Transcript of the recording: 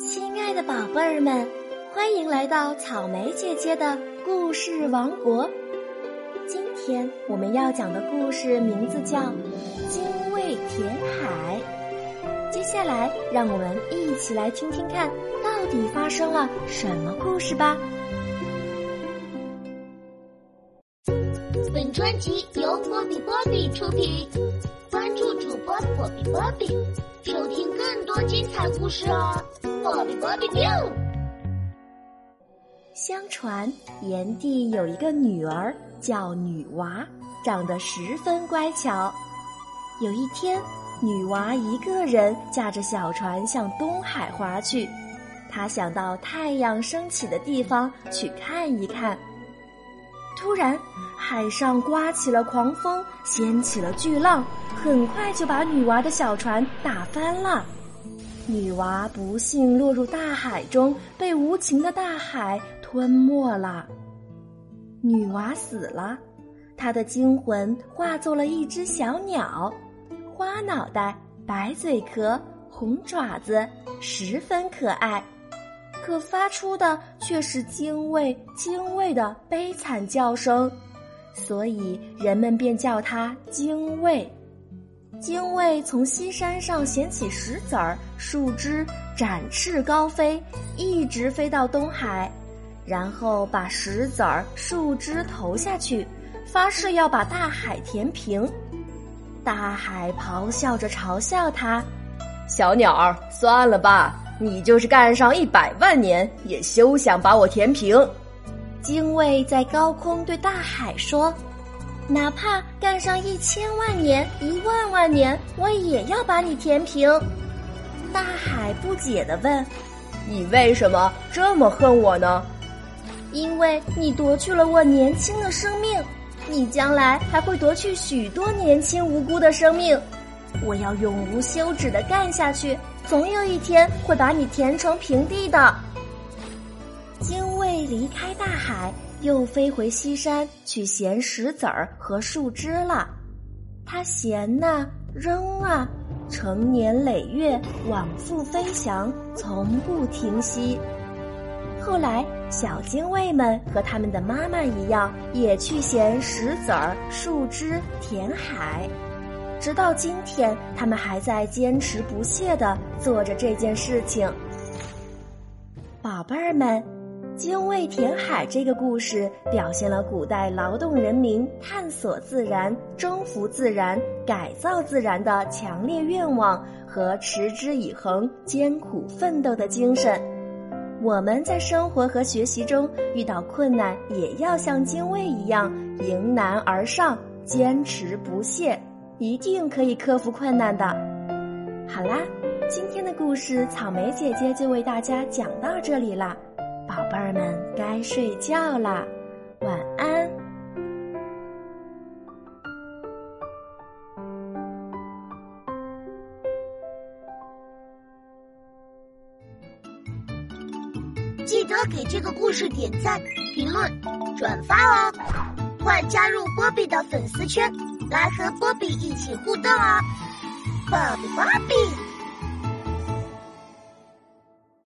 亲爱的宝贝儿们，欢迎来到草莓姐姐的故事王国。今天我们要讲的故事名字叫《精卫填海》。接下来，让我们一起来听听看，到底发生了什么故事吧。本专辑由波比波比出品，关注主播波比波比，收听多精彩故事哦！波比波比丁。相传炎帝有一个女儿叫女娃，长得十分乖巧。有一天，女娃一个人驾着小船向东海划去，她想到太阳升起的地方去看一看。突然，海上刮起了狂风，掀起了巨浪，很快就把女娃的小船打翻了。女娃不幸落入大海中，被无情的大海吞没了。女娃死了，她的精魂化作了一只小鸟，花脑袋、白嘴壳、红爪子，十分可爱。可发出的却是精卫精卫的悲惨叫声，所以人们便叫它精卫。精卫从西山上衔起石子儿、树枝，展翅高飞，一直飞到东海，然后把石子儿、树枝投下去，发誓要把大海填平。大海咆哮着嘲笑他：“小鸟儿，算了吧。”你就是干上一百万年，也休想把我填平。精卫在高空对大海说：“哪怕干上一千万年、一万万年，我也要把你填平。”大海不解地问：“你为什么这么恨我呢？”“因为你夺去了我年轻的生命，你将来还会夺去许多年轻无辜的生命。我要永无休止的干下去。”总有一天会把你填成平地的。精卫离开大海，又飞回西山去衔石子儿和树枝了。他衔呐，扔啊，成年累月往复飞翔，从不停息。后来，小精卫们和他们的妈妈一样，也去衔石子儿、树枝填海。直到今天，他们还在坚持不懈地做着这件事情。宝贝儿们，精卫填海这个故事表现了古代劳动人民探索自然、征服自然、改造自然的强烈愿望和持之以恒、艰苦奋斗的精神。我们在生活和学习中遇到困难，也要像精卫一样迎难而上，坚持不懈。一定可以克服困难的。好啦，今天的故事草莓姐姐就为大家讲到这里啦，宝贝儿们该睡觉啦，晚安。记得给这个故事点赞、评论、转发哦！快加入波比的粉丝圈！来和波比一起互动哦，波比波比。